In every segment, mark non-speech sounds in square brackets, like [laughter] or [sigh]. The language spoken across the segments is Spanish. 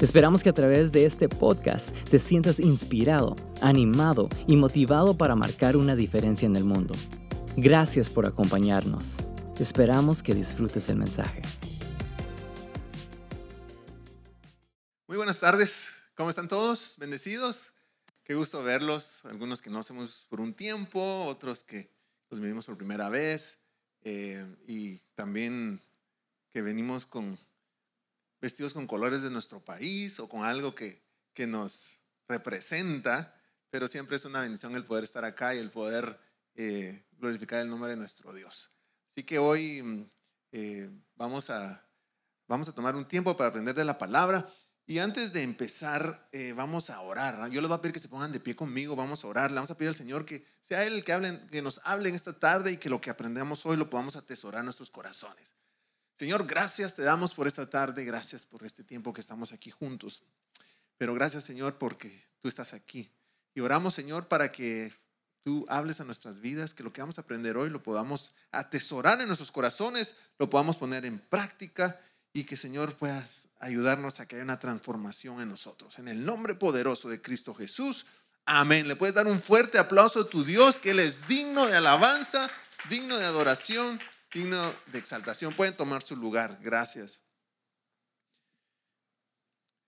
Esperamos que a través de este podcast te sientas inspirado, animado y motivado para marcar una diferencia en el mundo. Gracias por acompañarnos. Esperamos que disfrutes el mensaje. Muy buenas tardes, ¿cómo están todos? ¿Bendecidos? Qué gusto verlos, algunos que no hacemos por un tiempo, otros que los vivimos por primera vez eh, y también que venimos con vestidos con colores de nuestro país o con algo que, que nos representa, pero siempre es una bendición el poder estar acá y el poder eh, glorificar el nombre de nuestro Dios. Así que hoy mm, eh, vamos, a, vamos a tomar un tiempo para aprender de la palabra. Y antes de empezar, eh, vamos a orar. Yo les voy a pedir que se pongan de pie conmigo, vamos a orar. Le vamos a pedir al Señor que sea Él el que, hable, que nos hable en esta tarde y que lo que aprendamos hoy lo podamos atesorar en nuestros corazones. Señor, gracias te damos por esta tarde, gracias por este tiempo que estamos aquí juntos. Pero gracias, Señor, porque tú estás aquí. Y oramos, Señor, para que tú hables a nuestras vidas, que lo que vamos a aprender hoy lo podamos atesorar en nuestros corazones, lo podamos poner en práctica y que, Señor, puedas ayudarnos a que haya una transformación en nosotros. En el nombre poderoso de Cristo Jesús. Amén. Le puedes dar un fuerte aplauso a tu Dios, que Él es digno de alabanza, digno de adoración digno de exaltación. Pueden tomar su lugar. Gracias.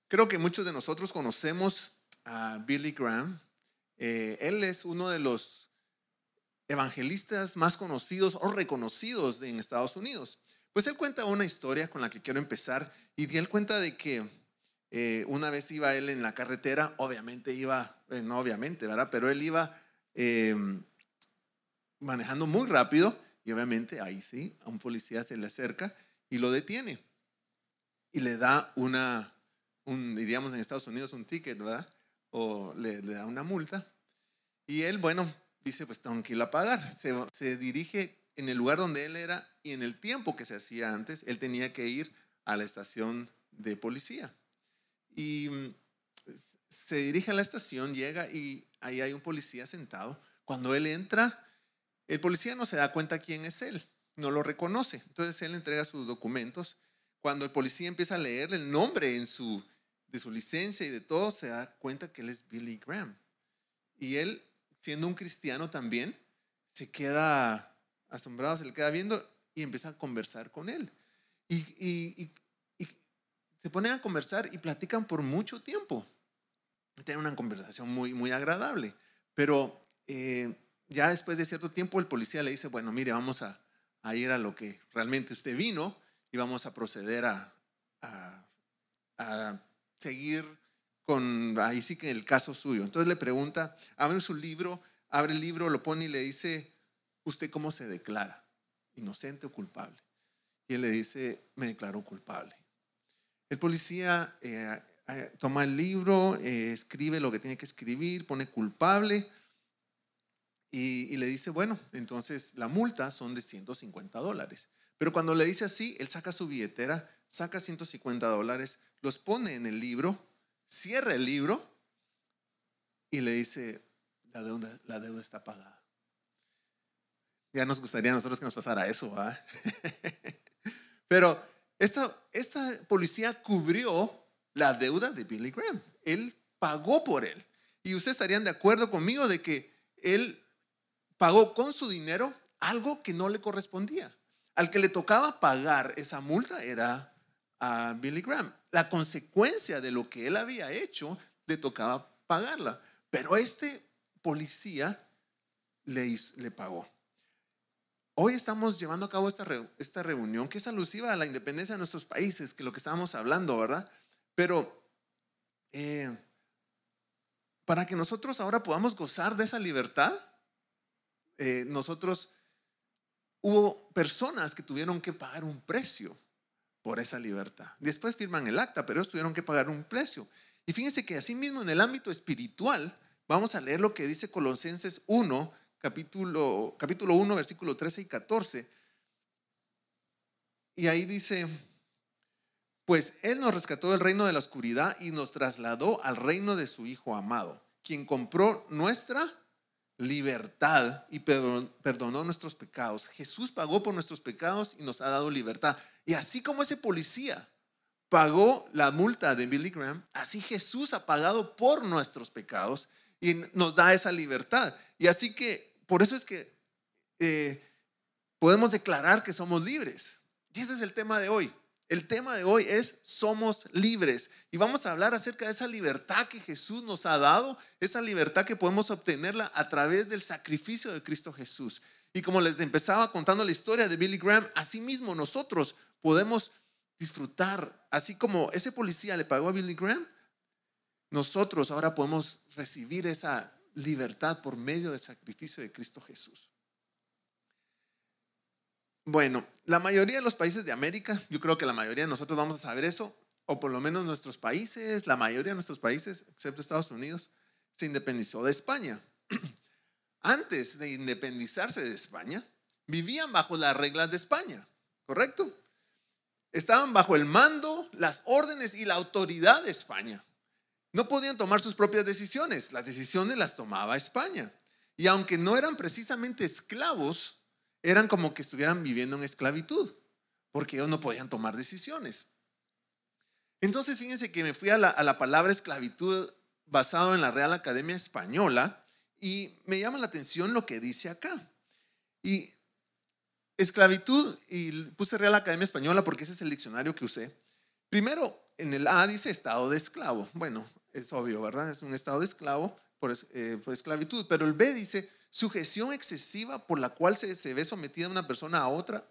Creo que muchos de nosotros conocemos a Billy Graham. Eh, él es uno de los evangelistas más conocidos o reconocidos en Estados Unidos. Pues él cuenta una historia con la que quiero empezar y él cuenta de que eh, una vez iba él en la carretera, obviamente iba, eh, no obviamente, ¿verdad? Pero él iba manejando muy rápido y obviamente ahí sí, a un policía se le acerca y lo detiene. Y le da una, un, diríamos en Estados Unidos, un ticket, ¿verdad? O le, da una multa. Y él, bueno, dice, pues tengo que ir a pagar. Se, se dirige en el lugar donde él era y en el tiempo que se hacía antes, él tenía que ir a la estación de policía. Y mm, se dirige a la estación, llega y ahí hay un policía sentado. Cuando él entra, el policía no se da cuenta quién es él, no lo reconoce. Entonces él entrega sus documentos. Cuando el policía empieza a leer el nombre en su, de su licencia y de todo, se da cuenta que él es Billy Graham. Y él, siendo un cristiano también, se queda asombrado, se le queda viendo y empieza a conversar con él. Y, se ponen a conversar y platican por mucho tiempo. Tienen una conversación muy, muy agradable. Pero eh, ya después de cierto tiempo el policía le dice, bueno, mire, vamos a, ir a lo que realmente usted vino y vamos a proceder a, a, seguir con, ahí sí que el caso suyo. Entonces le pregunta, abre su libro, abre el libro, lo pone y le dice, ¿usted cómo se declara? ¿Inocente o culpable? Y él le dice, me declaro culpable. El policía eh, eh, toma el libro, eh, escribe lo que tiene que escribir, pone culpable y, le dice, bueno, entonces la multa son de 150 dólares. Pero cuando le dice así, él saca su billetera, saca 150 dólares, los pone en el libro, cierra el libro y le dice, la deuda, la deuda está pagada. Ya nos gustaría a nosotros que nos pasara eso. [laughs] Pero esta, esta policía cubrió la deuda de Billy Graham. Él pagó por él. Y ustedes estarían de acuerdo conmigo de que él pagó con su dinero algo que no le correspondía. Al que le tocaba pagar esa multa era a Billy Graham. La consecuencia de lo que él había hecho le tocaba pagarla. Pero este policía le, le pagó. Hoy estamos llevando a cabo esta, esta reunión que es alusiva a la independencia de nuestros países, que es lo que estábamos hablando, ¿verdad? Pero eh, para que nosotros ahora podamos gozar de esa libertad, eh, nosotros hubo personas que tuvieron que pagar un precio por esa libertad. Después firman el acta, pero ellos tuvieron que pagar un precio. Y fíjense que así mismo en el ámbito espiritual, vamos a leer lo que dice Colosenses 1, capítulo, capítulo 1, versículo 13 y 14. Y ahí dice, pues Él nos rescató del reino de la oscuridad y nos trasladó al reino de su Hijo amado, quien compró nuestra libertad y perdonó nuestros pecados. Jesús pagó por nuestros pecados y nos ha dado libertad. Y así como ese policía pagó la multa de Billy Graham, así Jesús ha pagado por nuestros pecados y nos da esa libertad. Y así que, por eso es que eh, podemos declarar que somos libres. Y ese es el tema de hoy. El tema de hoy es somos libres y vamos a hablar acerca de esa libertad que Jesús nos ha dado, esa libertad que podemos obtenerla a través del sacrificio de Cristo Jesús. Y como les empezaba contando la historia de Billy Graham, así mismo nosotros podemos disfrutar, así como ese policía le pagó a Billy Graham, nosotros ahora podemos recibir esa libertad por medio del sacrificio de Cristo Jesús. Bueno, la mayoría de los países de América, yo creo que la mayoría de nosotros vamos a saber eso, o por lo menos nuestros países, la mayoría de nuestros países, excepto Estados Unidos, se independizó de España. [clears throat] Antes de independizarse de España, vivían bajo las reglas de España, ¿correcto? Estaban bajo el mando, las órdenes y la autoridad de España. No podían tomar sus propias decisiones, las decisiones las tomaba España. Y aunque no eran precisamente esclavos, eran como que estuvieran viviendo en esclavitud, porque ellos no podían tomar decisiones. Entonces, fíjense que me fui a la, palabra esclavitud basado en la Real Academia Española y me llama la atención lo que dice acá. Y esclavitud, y puse Real Academia Española porque ese es el diccionario que usé. Primero, en el A dice estado de esclavo. Bueno, es obvio, ¿verdad? Es un estado de esclavo por, eh, por esclavitud. Pero el B dice sujeción excesiva por la cual se, ve sometida una persona a otra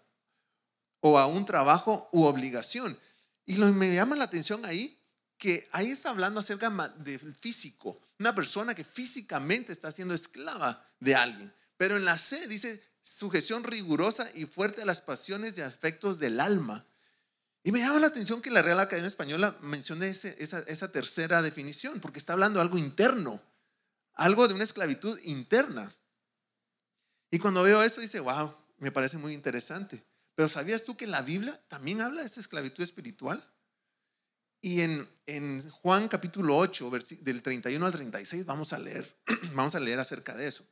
o a un trabajo u obligación. Y me llama la atención ahí que ahí está hablando acerca del físico, una persona que físicamente está siendo esclava de alguien. Pero en la C dice sujeción rigurosa y fuerte a las pasiones y afectos del alma. Y me llama la atención que la Real Academia Española mencione esa, esa tercera definición, porque está hablando algo interno, algo de una esclavitud interna. Y cuando veo eso, dice, wow, me parece muy interesante. Pero ¿sabías tú que la Biblia también habla de esta esclavitud espiritual? Y en, en Juan capítulo 8, del 31 al 36, vamos a leer, [clears throat] vamos a leer acerca de eso.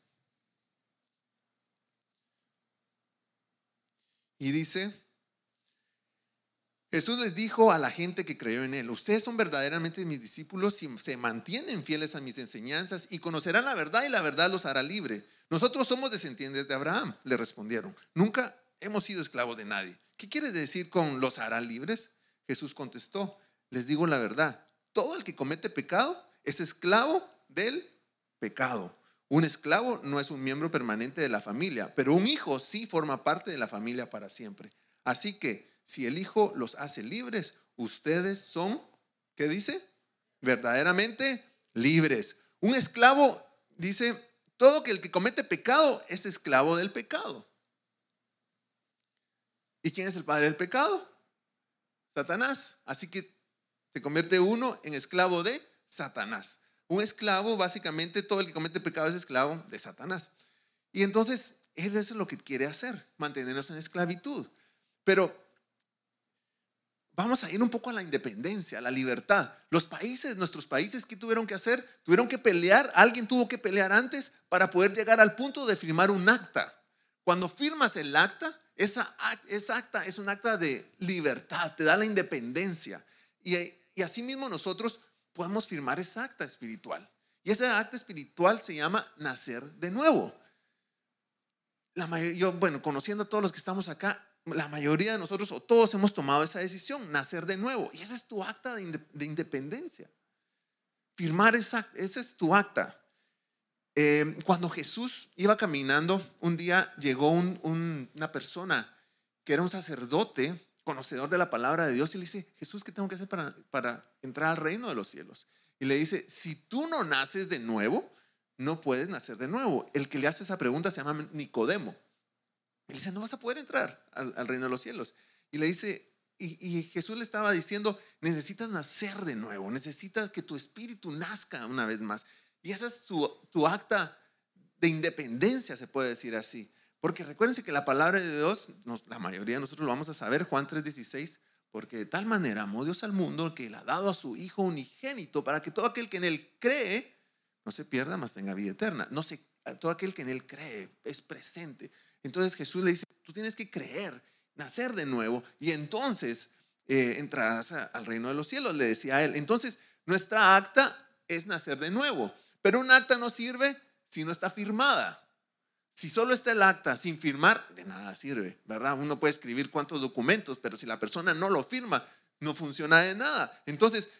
Y dice, Jesús les dijo a la gente que creyó en él, ustedes son verdaderamente mis discípulos si se mantienen fieles a mis enseñanzas y conocerán la verdad y la verdad los hará libre. Nosotros somos descendientes de Abraham, le respondieron. Nunca hemos sido esclavos de nadie. ¿Qué quiere decir con los hará libres? Jesús contestó, les digo la verdad, todo el que comete pecado es esclavo del pecado. Un esclavo no es un miembro permanente de la familia, pero un hijo sí forma parte de la familia para siempre. Así que si el hijo los hace libres, ustedes son, ¿qué dice? Verdaderamente libres. Un esclavo, dice, todo que el que comete pecado es esclavo del pecado. ¿Y quién es el padre del pecado? Satanás. Así que se convierte uno en esclavo de Satanás. Un esclavo, básicamente, todo el que comete pecado es esclavo de Satanás. Y entonces, él es lo que quiere hacer, mantenernos en esclavitud. Pero vamos a ir un poco a la independencia, a la libertad. Los países, nuestros países, ¿qué tuvieron que hacer? Tuvieron que pelear, alguien tuvo que pelear antes para poder llegar al punto de firmar un acta. Cuando firmas el acta, esa, acta es un acta de libertad, te da la independencia. Y, y asimismo nosotros podemos firmar esa acta espiritual. Y ese acta espiritual se llama nacer de nuevo. La yo, bueno, conociendo a todos los que estamos acá, la mayoría de nosotros o todos hemos tomado esa decisión, nacer de nuevo. Y ese es tu acta de, independencia. Firmar esa, ese es tu acta. Eh, cuando Jesús iba caminando, un día llegó una persona que era un sacerdote, conocedor de la palabra de Dios, y le dice, Jesús, ¿qué tengo que hacer para, para entrar al reino de los cielos? Y le dice, si tú no naces de nuevo, no puedes nacer de nuevo. El que le hace esa pregunta se llama Nicodemo. Él dice, no vas a poder entrar al, reino de los cielos. Y le dice, y, Jesús le estaba diciendo, necesitas nacer de nuevo, necesitas que tu espíritu nazca una vez más. Y esa es tu, acta de independencia, se puede decir así. Porque recuérdense que la palabra de Dios, la mayoría de nosotros lo vamos a saber, Juan 3:16, porque de tal manera amó Dios al mundo que le ha dado a su Hijo unigénito para que todo aquel que en él cree no se pierda, más tenga vida eterna. No se, todo aquel que en él cree es presente. Entonces Jesús le dice, tú tienes que creer, nacer de nuevo y entonces eh, entrarás al reino de los cielos, le decía a él. Entonces, nuestra acta es nacer de nuevo, pero un acta no sirve si no está firmada. Si solo está el acta sin firmar, de nada sirve, ¿verdad? Uno puede escribir cuántos documentos, pero si la persona no lo firma, no funciona de nada. Entonces,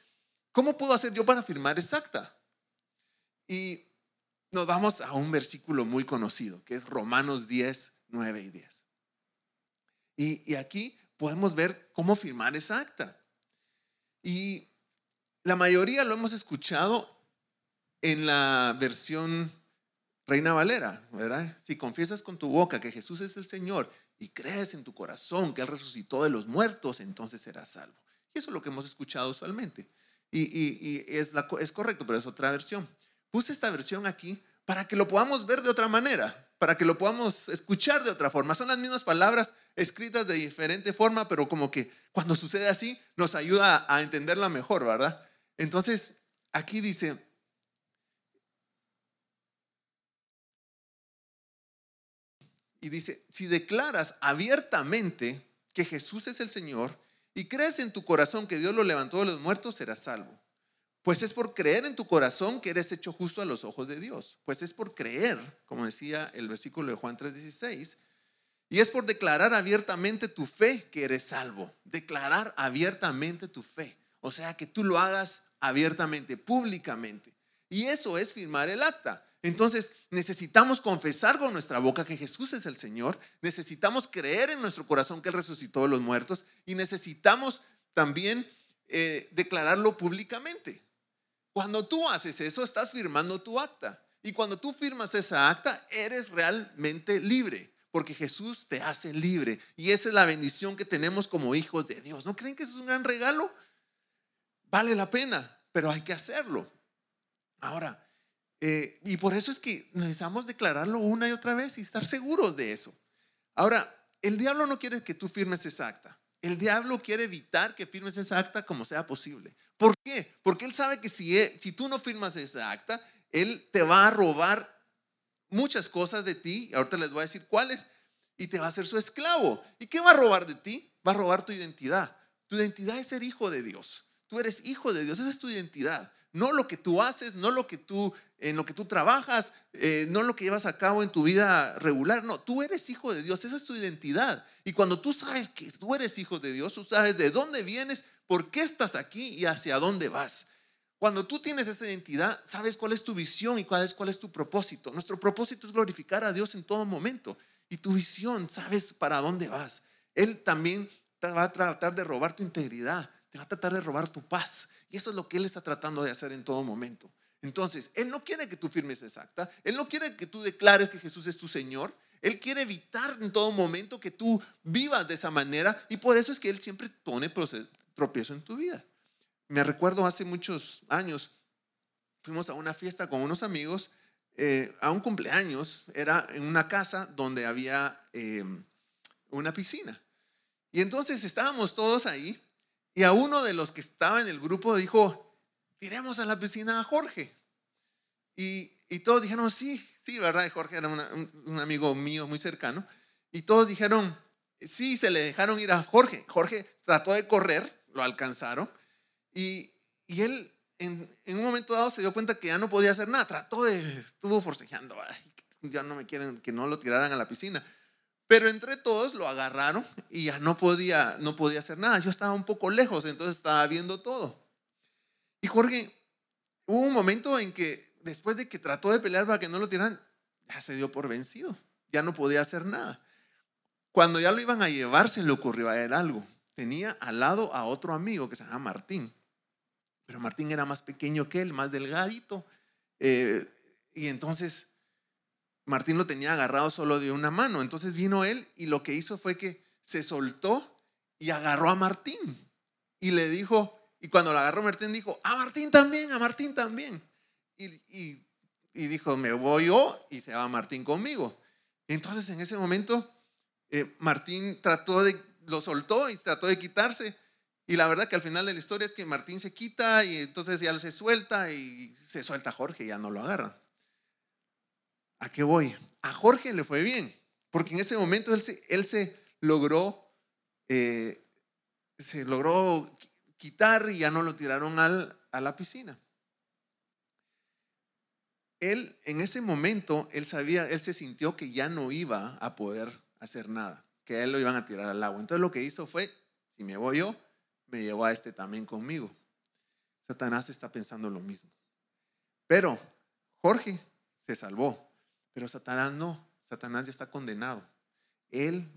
¿cómo puedo hacer yo para firmar esa acta? Y nos vamos a un versículo muy conocido, que es Romanos 10, 9 y 10. Y, aquí podemos ver cómo firmar esa acta. Y la mayoría lo hemos escuchado en la versión Reina Valera, ¿verdad? Si confiesas con tu boca que Jesús es el Señor y crees en tu corazón que Él resucitó de los muertos, entonces serás salvo. Y eso es lo que hemos escuchado usualmente. Y, es, es correcto, pero es otra versión. Puse esta versión aquí para que lo podamos ver de otra manera, para que lo podamos escuchar de otra forma. Son las mismas palabras escritas de diferente forma, pero como que cuando sucede así nos ayuda a entenderla mejor, ¿verdad? Entonces, aquí dice, y dice, si declaras abiertamente que Jesús es el Señor y crees en tu corazón que Dios lo levantó de los muertos, serás salvo. Pues es por creer en tu corazón que eres hecho justo a los ojos de Dios. Pues es por creer, como decía el versículo de Juan 3:16, y es por declarar abiertamente tu fe que eres salvo. Declarar abiertamente tu fe. O sea, que tú lo hagas abiertamente, públicamente. Y eso es firmar el acta. Entonces necesitamos confesar con nuestra boca que Jesús es el Señor, necesitamos creer en nuestro corazón que Él resucitó de los muertos y necesitamos también eh, declararlo públicamente. Cuando tú haces eso, estás firmando tu acta. Y cuando tú firmas esa acta, eres realmente libre, porque Jesús te hace libre. Y esa es la bendición que tenemos como hijos de Dios. ¿No creen que eso es un gran regalo? Vale la pena, pero hay que hacerlo. Ahora, eh, y por eso es que necesitamos declararlo una y otra vez y estar seguros de eso. Ahora, el diablo no quiere que tú firmes esa acta. El diablo quiere evitar que firmes esa acta como sea posible. ¿Por qué? Porque él sabe que si, si tú no firmas esa acta, él te va a robar muchas cosas de ti, y ahorita les voy a decir cuáles, y te va a hacer su esclavo. ¿Y qué va a robar de ti? Va a robar tu identidad. Tu identidad es ser hijo de Dios. Tú eres hijo de Dios, esa es tu identidad no lo que tú haces, no lo que tú, en lo que tú trabajas, eh, no lo que llevas a cabo en tu vida regular. No, tú eres hijo de Dios, esa es tu identidad. Y cuando tú sabes que tú eres hijo de Dios, tú sabes de dónde vienes, por qué estás aquí y hacia dónde vas. Cuando tú tienes esa identidad, sabes cuál es tu visión y cuál es, cuál es tu propósito. Nuestro propósito es glorificar a Dios en todo momento. Y tu visión, sabes para dónde vas. Él también va a tratar de robar tu integridad, te va a tratar de robar tu paz. Y eso es lo que Él está tratando de hacer en todo momento. Entonces, Él no quiere que tú firmes esa acta, Él no quiere que tú declares que Jesús es tu Señor, Él quiere evitar en todo momento que tú vivas de esa manera y por eso es que Él siempre pone tropiezo en tu vida. Me recuerdo hace muchos años, fuimos a una fiesta con unos amigos, eh, a un cumpleaños, era en una casa donde había em, una piscina. Y entonces estábamos todos ahí y a uno de los que estaba en el grupo dijo, tiremos a la piscina a Jorge. Y, todos dijeron, sí, sí, ¿verdad? Jorge era un, amigo mío muy cercano. Y todos dijeron, sí, se le dejaron ir a Jorge. Jorge trató de correr, lo alcanzaron. Y, él en, un momento dado se dio cuenta que ya no podía hacer nada. Trató de, estuvo forcejeando, ya no me quieren que no lo tiraran a la piscina. Pero entre todos lo agarraron y ya no podía, no podía hacer nada. Yo estaba un poco lejos, entonces estaba viendo todo. Y Jorge, hubo un momento en que después de que trató de pelear para que no lo tiraran, ya se dio por vencido. Ya no podía hacer nada. Cuando ya lo iban a llevar, se le ocurrió a él algo. Tenía al lado a otro amigo que se llama Martín. Pero Martín era más pequeño que él, más delgadito. Eh, y entonces Martín lo tenía agarrado solo de una mano. Entonces vino él y lo que hizo fue que se soltó y agarró a Martín. Y le dijo, y cuando lo agarró Martín dijo, a Martín también, a Martín también. Y, y dijo, me voy yo y se va Martín conmigo. Entonces en ese momento eh, Martín trató de, lo soltó y trató de quitarse. Y la verdad que al final de la historia es que Martín se quita y entonces ya se suelta y se suelta a Jorge y ya no lo agarra. ¿A qué voy? A Jorge le fue bien, porque en ese momento él se, él se logró, eh, se logró quitar y ya no lo tiraron al, a la piscina. Él, en ese momento, él sabía, él se sintió que ya no iba a poder hacer nada, que a él lo iban a tirar al agua. Entonces lo que hizo fue, si me voy yo, me llevó a este también conmigo. Satanás está pensando lo mismo. Pero Jorge se salvó, pero Satanás no. Satanás ya está condenado. Él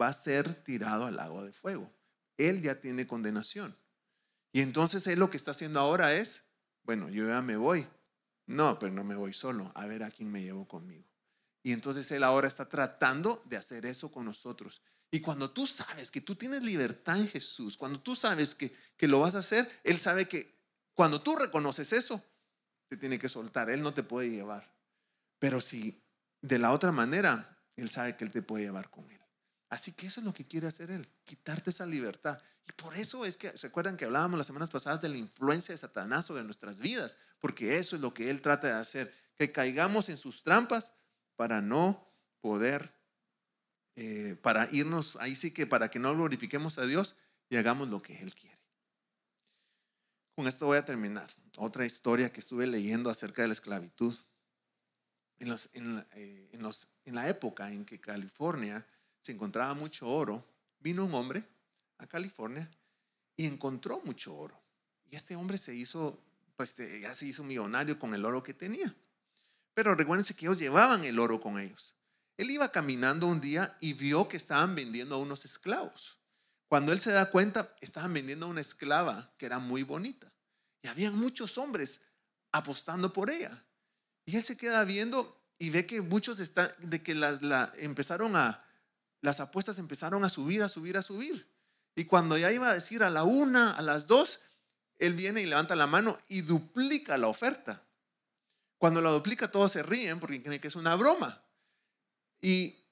va a ser tirado al lago de fuego. Él ya tiene condenación. Y entonces él lo que está haciendo ahora es, bueno, yo ya me voy. No, pero no me voy solo. A ver a quién me llevo conmigo. Y entonces él ahora está tratando de hacer eso con nosotros. Y cuando tú sabes que tú tienes libertad en Jesús, cuando tú sabes que, que lo vas a hacer, Él sabe que cuando tú reconoces eso, te tiene que soltar. Él no te puede llevar. Pero si de la otra manera, Él sabe que Él te puede llevar con Él. Así que eso es lo que quiere hacer Él, quitarte esa libertad. Y por eso es que, ¿recuerdan que hablábamos las semanas pasadas de la influencia de Satanás sobre nuestras vidas? Porque eso es lo que Él trata de hacer, que caigamos en sus trampas para no poder eh, para irnos, ahí sí que para que no glorifiquemos a Dios y hagamos lo que Él quiere. Con esto voy a terminar. Otra historia que estuve leyendo acerca de la esclavitud. En, los, en, eh, en, los, en la época en que California se encontraba mucho oro, vino un hombre a California y encontró mucho oro. Y este hombre se hizo, pues ya se hizo millonario con el oro que tenía. Pero recuérdense que ellos llevaban el oro con ellos. Él iba caminando un día y vio que estaban vendiendo a unos esclavos. Cuando él se da cuenta, estaban vendiendo a una esclava que era muy bonita. Y habían muchos hombres apostando por ella. Y él se queda viendo y ve que muchos están, de que las, la, empezaron a, las apuestas empezaron a subir, a subir, a subir. Y cuando ya iba a decir a la una, a las dos, él viene y levanta la mano y duplica la oferta. Cuando la duplica todos se ríen porque creen que es una broma. Y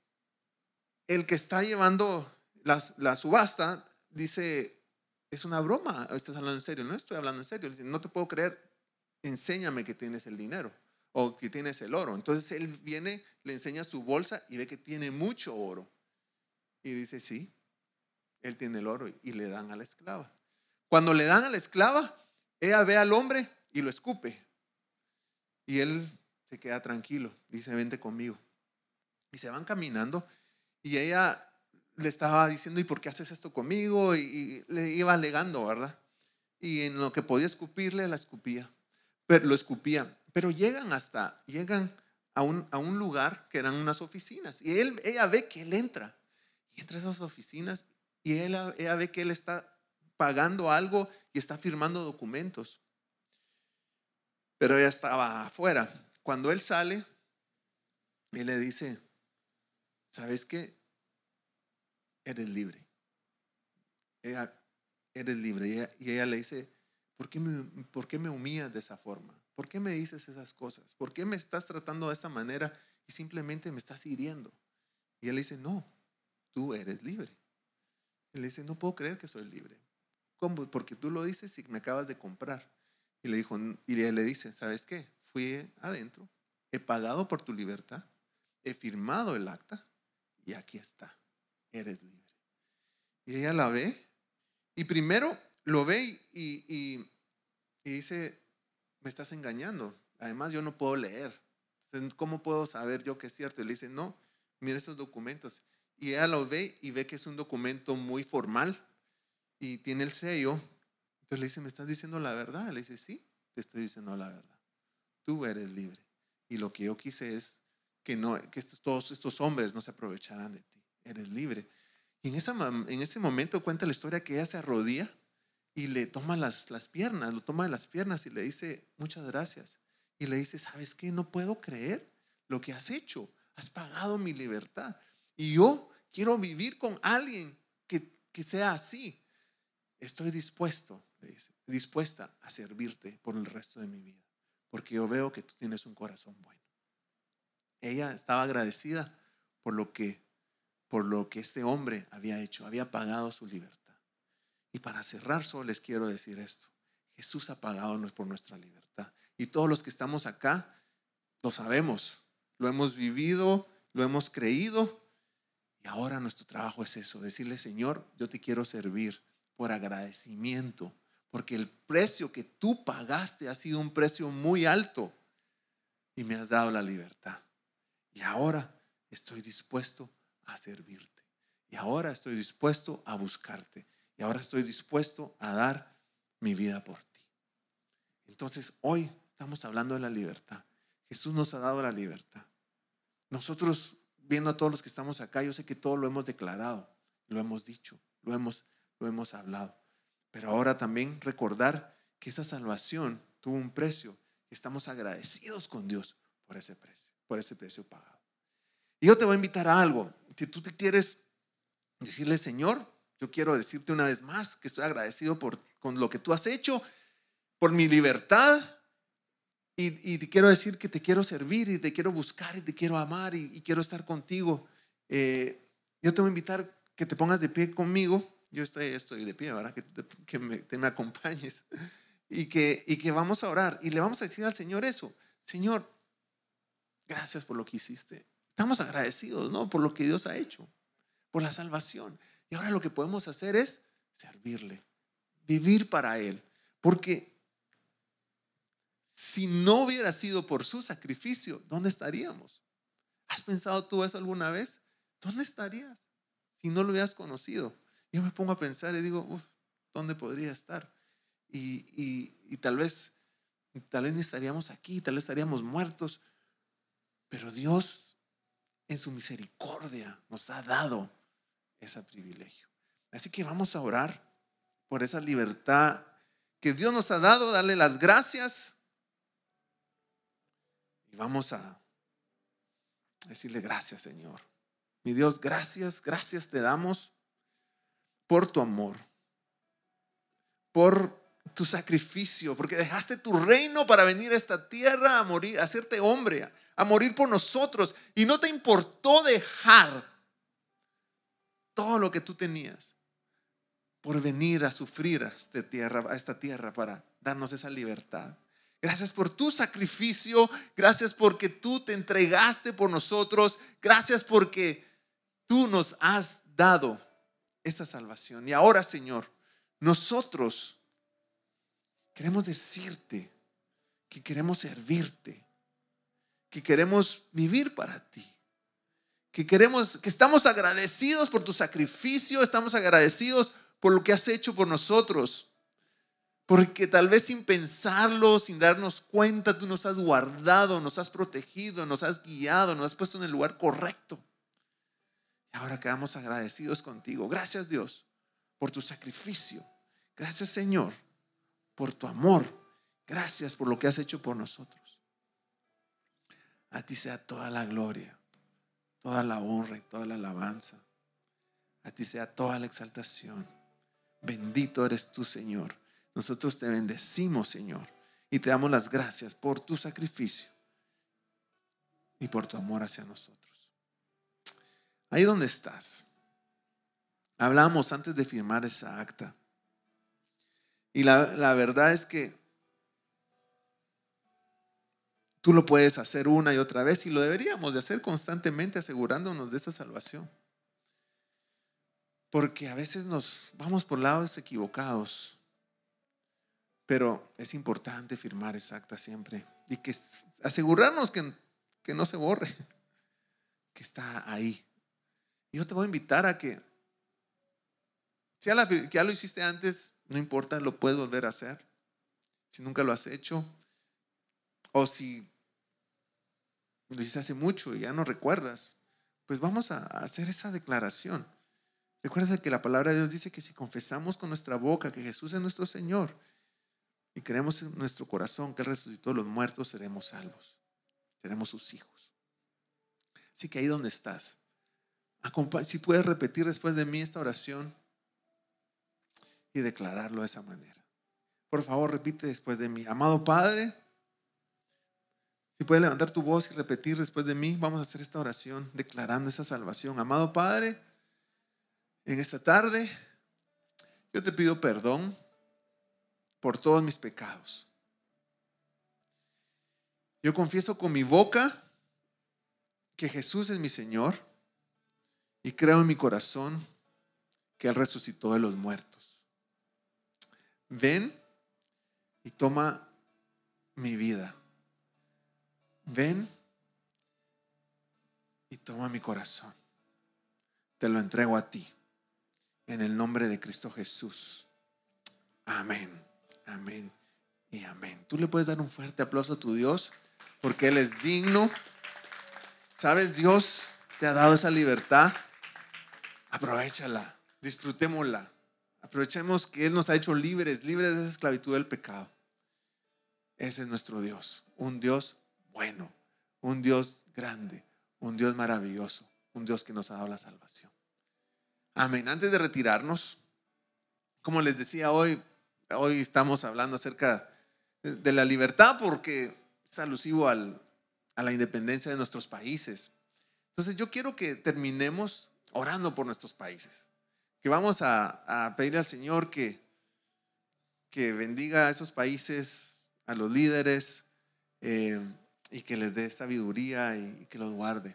el que está llevando la, subasta dice, es una broma, estás hablando en serio, no estoy hablando en serio. No te puedo creer, enséñame que tienes el dinero o que tienes el oro. Entonces él viene, le enseña su bolsa y ve que tiene mucho oro. Y dice, sí, él tiene el oro y le dan a la esclava. Cuando le dan a la esclava, ella ve al hombre y lo escupe. Y él se queda tranquilo, dice, vente conmigo. Y se van caminando y ella le estaba diciendo, ¿y por qué haces esto conmigo? Y, le iba alegando, ¿verdad? Y en lo que podía escupirle, la escupía. Pero lo escupía. Pero llegan hasta, llegan a un, a un lugar que eran unas oficinas. Y él, ella ve que él entra. Y entra esas oficinas y ella ve que él está pagando algo y está firmando documentos. Pero ella estaba afuera. Cuando él sale, él le dice, ¿sabes qué? Eres libre. Ella, eres libre. Y ella, le dice, ¿por qué, me, ¿por qué me humillas de esa forma? ¿Por qué me dices esas cosas? ¿Por qué me estás tratando de esta manera y simplemente me estás hiriendo? Y él le dice, no, tú eres libre. Él le dice, no puedo creer que soy libre. ¿Cómo? Porque tú lo dices y me acabas de comprar. Y le dijo, y le dice, ¿sabes qué? Fui adentro, he pagado por tu libertad, he firmado el acta y aquí está, eres libre. Y ella la ve y primero lo ve y, y, dice, me estás engañando. Además yo no puedo leer. ¿Cómo puedo saber yo que es cierto? Y le dice, no, mira esos documentos. Y ella lo ve y ve que es un documento muy formal y tiene el sello. Entonces le dice, ¿me estás diciendo la verdad? Le dice, sí, te estoy diciendo la verdad. Tú eres libre. Y lo que yo quise es que, no, que todos estos hombres no se aprovecharan de ti. Eres libre. Y en, esa, en ese momento cuenta la historia que ella se arrodilla y le toma las, las piernas, lo toma de las piernas y le dice, muchas gracias. Y le dice, ¿sabes qué? No puedo creer lo que has hecho. Has pagado mi libertad. Y yo quiero vivir con alguien que, que sea así. Estoy dispuesto, le dice, dispuesta a servirte por el resto de mi vida porque yo veo que tú tienes un corazón bueno. Ella estaba agradecida por lo que por lo que este hombre había hecho, había pagado su libertad. Y para cerrar solo les quiero decir esto. Jesús ha pagado por nuestra libertad. Y todos los que estamos acá lo sabemos, lo hemos vivido, lo hemos creído. Ahora nuestro trabajo es eso, decirle, Señor, yo te quiero servir por agradecimiento, porque el precio que tú pagaste ha sido un precio muy alto y me has dado la libertad. Y ahora estoy dispuesto a servirte. Y ahora estoy dispuesto a buscarte. Y ahora estoy dispuesto a dar mi vida por ti. Entonces hoy estamos hablando de la libertad. Jesús nos ha dado la libertad. Nosotros, viendo a todos los que estamos acá, yo sé que todo lo hemos declarado, lo hemos dicho, lo hemos, lo hemos hablado. Pero ahora también recordar que esa salvación tuvo un precio y estamos agradecidos con Dios por ese precio, por ese precio pagado. Y yo te voy a invitar a algo. Si tú te quieres decirle, Señor, yo quiero decirte una vez más que estoy agradecido por con lo que tú has hecho, por mi libertad. Y, te quiero decir que te quiero servir y te quiero buscar y te quiero amar y, quiero estar contigo. Eh, yo te voy a invitar que te pongas de pie conmigo. Yo estoy, estoy de pie, ¿verdad? Que, que me, te me acompañes y que, y que vamos a orar y le vamos a decir al Señor eso. Señor, gracias por lo que hiciste. Estamos agradecidos, ¿no? Por lo que Dios ha hecho, por la salvación. Y ahora lo que podemos hacer es servirle, vivir para Él. Porque si no hubiera sido por su sacrificio, ¿dónde estaríamos? ¿Has pensado tú eso alguna vez? ¿Dónde estarías si no lo hubieras conocido? Yo me pongo a pensar y digo, ¿dónde podría estar? Y, y, tal vez, tal vez ni estaríamos aquí, tal vez estaríamos muertos. Pero Dios en su misericordia nos ha dado ese privilegio. Así que vamos a orar por esa libertad que Dios nos ha dado, darle las gracias vamos a decirle gracias Señor. Mi Dios, gracias, gracias te damos por tu amor, por tu sacrificio, porque dejaste tu reino para venir a esta tierra a morir, a hacerte hombre, a morir por nosotros. Y no te importó dejar todo lo que tú tenías por venir a sufrir a esta tierra, a esta tierra para darnos esa libertad. Gracias por tu sacrificio, gracias porque tú te entregaste por nosotros, gracias porque tú nos has dado esa salvación. Y ahora, Señor, nosotros queremos decirte que queremos servirte, que queremos vivir para ti, que queremos, que estamos agradecidos por tu sacrificio, estamos agradecidos por lo que has hecho por nosotros. Porque tal vez sin pensarlo, sin darnos cuenta, tú nos has guardado, nos has protegido, nos has guiado, nos has puesto en el lugar correcto. Y ahora quedamos agradecidos contigo. Gracias Dios por tu sacrificio. Gracias Señor por tu amor. Gracias por lo que has hecho por nosotros. A ti sea toda la gloria, toda la honra y toda la alabanza. A ti sea toda la exaltación. Bendito eres tú, Señor. Nosotros te bendecimos, Señor, y te damos las gracias por tu sacrificio y por tu amor hacia nosotros. Ahí donde estás. Hablamos antes de firmar esa acta y la, verdad es que tú lo puedes hacer una y otra vez y lo deberíamos de hacer constantemente asegurándonos de esa salvación. Porque a veces nos vamos por lados equivocados. Pero es importante firmar esa acta siempre. Y que asegurarnos que, que no se borre. [laughs] Que está ahí. Yo te voy a invitar a que, si ya lo hiciste antes, no importa, lo puedes volver a hacer. Si nunca lo has hecho. O si lo hiciste hace mucho y ya no recuerdas. Pues vamos a hacer esa declaración. Recuerda que la palabra de Dios dice que si confesamos con nuestra boca que Jesús es nuestro Señor y creemos en nuestro corazón que Él resucitó a los muertos, seremos salvos. Seremos sus hijos. Así que ahí donde estás, si puedes repetir después de mí esta oración, y declararlo de esa manera. Por favor, repite después de mí. Amado Padre, Si puedes levantar tu voz y repetir después de mí, vamos a hacer esta oración declarando esa salvación. Amado Padre, en esta tarde yo te pido perdón por todos mis pecados. Yo confieso con mi boca que Jesús es mi Señor y creo en mi corazón que Él resucitó de los muertos. Ven y toma mi vida. Ven y toma mi corazón. Te lo entrego a ti. En el nombre de Cristo Jesús. Amén. Amén. Y amén. Tú le puedes dar un fuerte aplauso a tu Dios porque Él es digno. Sabes, Dios te ha dado esa libertad. Aprovechala. Disfrutémosla. Aprovechemos que Él nos ha hecho libres, libres de esa esclavitud del pecado. Ese es nuestro Dios. Un Dios bueno, un Dios grande, un Dios maravilloso, un Dios que nos ha dado la salvación. Amén. Antes de retirarnos, como les decía hoy, hoy estamos hablando acerca de la libertad porque es alusivo al, a la independencia de nuestros países. Entonces yo quiero que terminemos orando por nuestros países, que vamos a, a pedirle al Señor que, que bendiga a esos países, a los líderes, eh, y que les dé sabiduría y, que los guarde.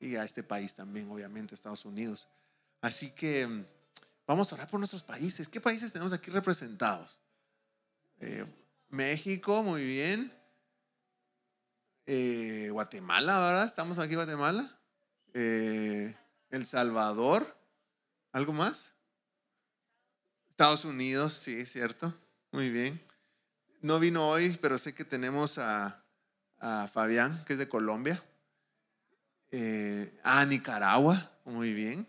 Y a este país también, obviamente, Estados Unidos. Así que vamos a orar por nuestros países. ¿Qué países tenemos aquí representados? Eh, México, muy bien. Eh, Guatemala, ¿verdad? Estamos aquí Guatemala. Eh, El Salvador. ¿Algo más? Estados Unidos, sí, cierto. Muy bien. No vino hoy, pero sé que tenemos a a Fabián, que es de Colombia, eh, a Nicaragua, muy bien.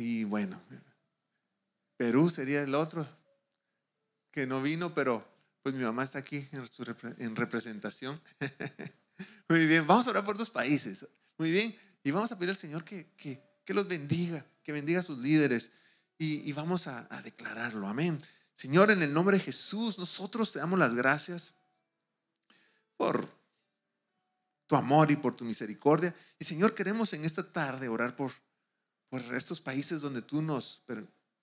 Y bueno, Perú sería el otro, que no vino, pero pues mi mamá está aquí en, representación. [laughs] muy bien, vamos a orar por dos países. Muy bien, y vamos a pedir al Señor que, que, los bendiga, que bendiga a sus líderes. Y, vamos a declararlo. Amén. Señor, en el nombre de Jesús, nosotros te damos las gracias por tu amor y por tu misericordia. Y Señor, queremos en esta tarde orar por, por estos países donde tú nos,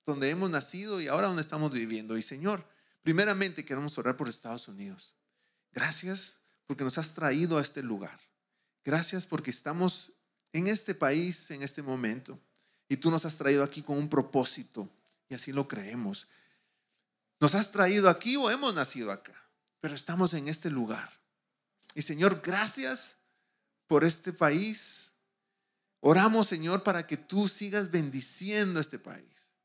donde hemos nacido y ahora donde estamos viviendo. Y Señor, primeramente queremos orar por Estados Unidos. Gracias porque nos has traído a este lugar. Gracias porque estamos en este país en este momento y tú nos has traído aquí con un propósito y así lo creemos. Nos has traído aquí o hemos nacido acá, pero estamos en este lugar. Y Señor, gracias por este país. Oramos, Señor, para que tú sigas bendiciendo este país.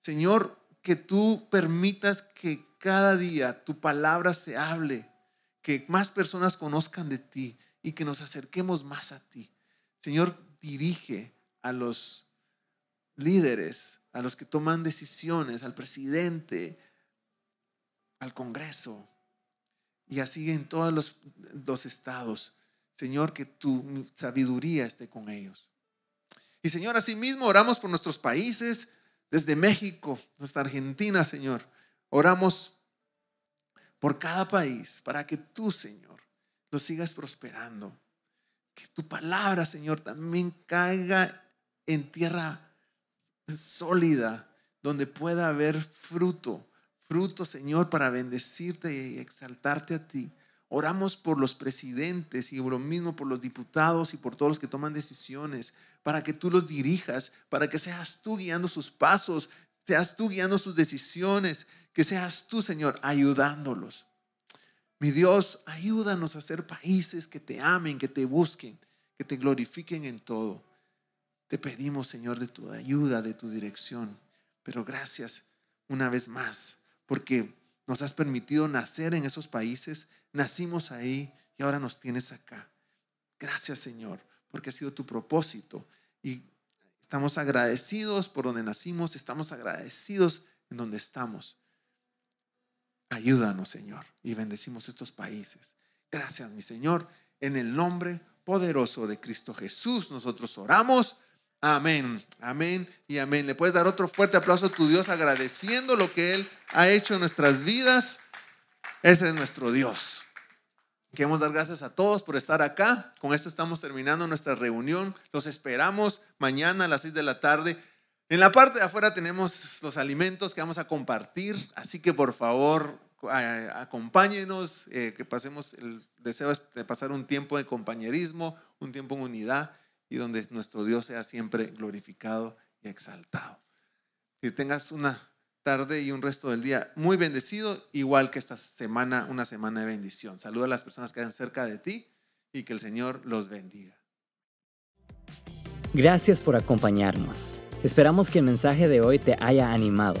Señor, que tú permitas que cada día tu palabra se hable, que más personas conozcan de ti y que nos acerquemos más a ti. Señor, dirige a los líderes, a los que toman decisiones, al presidente, al Congreso y así en todos los, los estados. Señor, que tu sabiduría esté con ellos. Y Señor, asimismo oramos por nuestros países, desde México hasta Argentina, Señor. Oramos por cada país para que tú, Señor, lo sigas prosperando. Que tu palabra, Señor, también caiga en tierra sólida, donde pueda haber fruto fruto, Señor, para bendecirte y exaltarte a ti. Oramos por los presidentes y lo mismo por los diputados y por todos los que toman decisiones, para que tú los dirijas, para que seas tú guiando sus pasos, seas tú guiando sus decisiones, que seas tú, Señor, ayudándolos. Mi Dios, ayúdanos a ser países que te amen, que te busquen, que te glorifiquen en todo. Te pedimos, Señor, de tu ayuda, de tu dirección. Pero gracias una vez más porque nos has permitido nacer en esos países, nacimos ahí y ahora nos tienes acá. Gracias Señor, porque ha sido tu propósito y estamos agradecidos por donde nacimos, estamos agradecidos en donde estamos. Ayúdanos Señor y bendecimos estos países. Gracias mi Señor, en el nombre poderoso de Cristo Jesús nosotros oramos. Amén, amén y amén. Le puedes dar otro fuerte aplauso a tu Dios agradeciendo lo que Él ha hecho en nuestras vidas. Ese es nuestro Dios. Queremos dar gracias a todos por estar acá. Con esto estamos terminando nuestra reunión. Los esperamos mañana a las 6 de la tarde. En la parte de afuera tenemos los alimentos que vamos a compartir, así que por favor acompáñenos, eh, que pasemos, el deseo de pasar un tiempo de compañerismo, un tiempo en unidad y donde nuestro Dios sea siempre glorificado y exaltado. Que tengas una tarde y un resto del día muy bendecido, igual que esta semana, una semana de bendición. Saluda a las personas que están cerca de ti y que el Señor los bendiga. Gracias por acompañarnos. Esperamos que el mensaje de hoy te haya animado.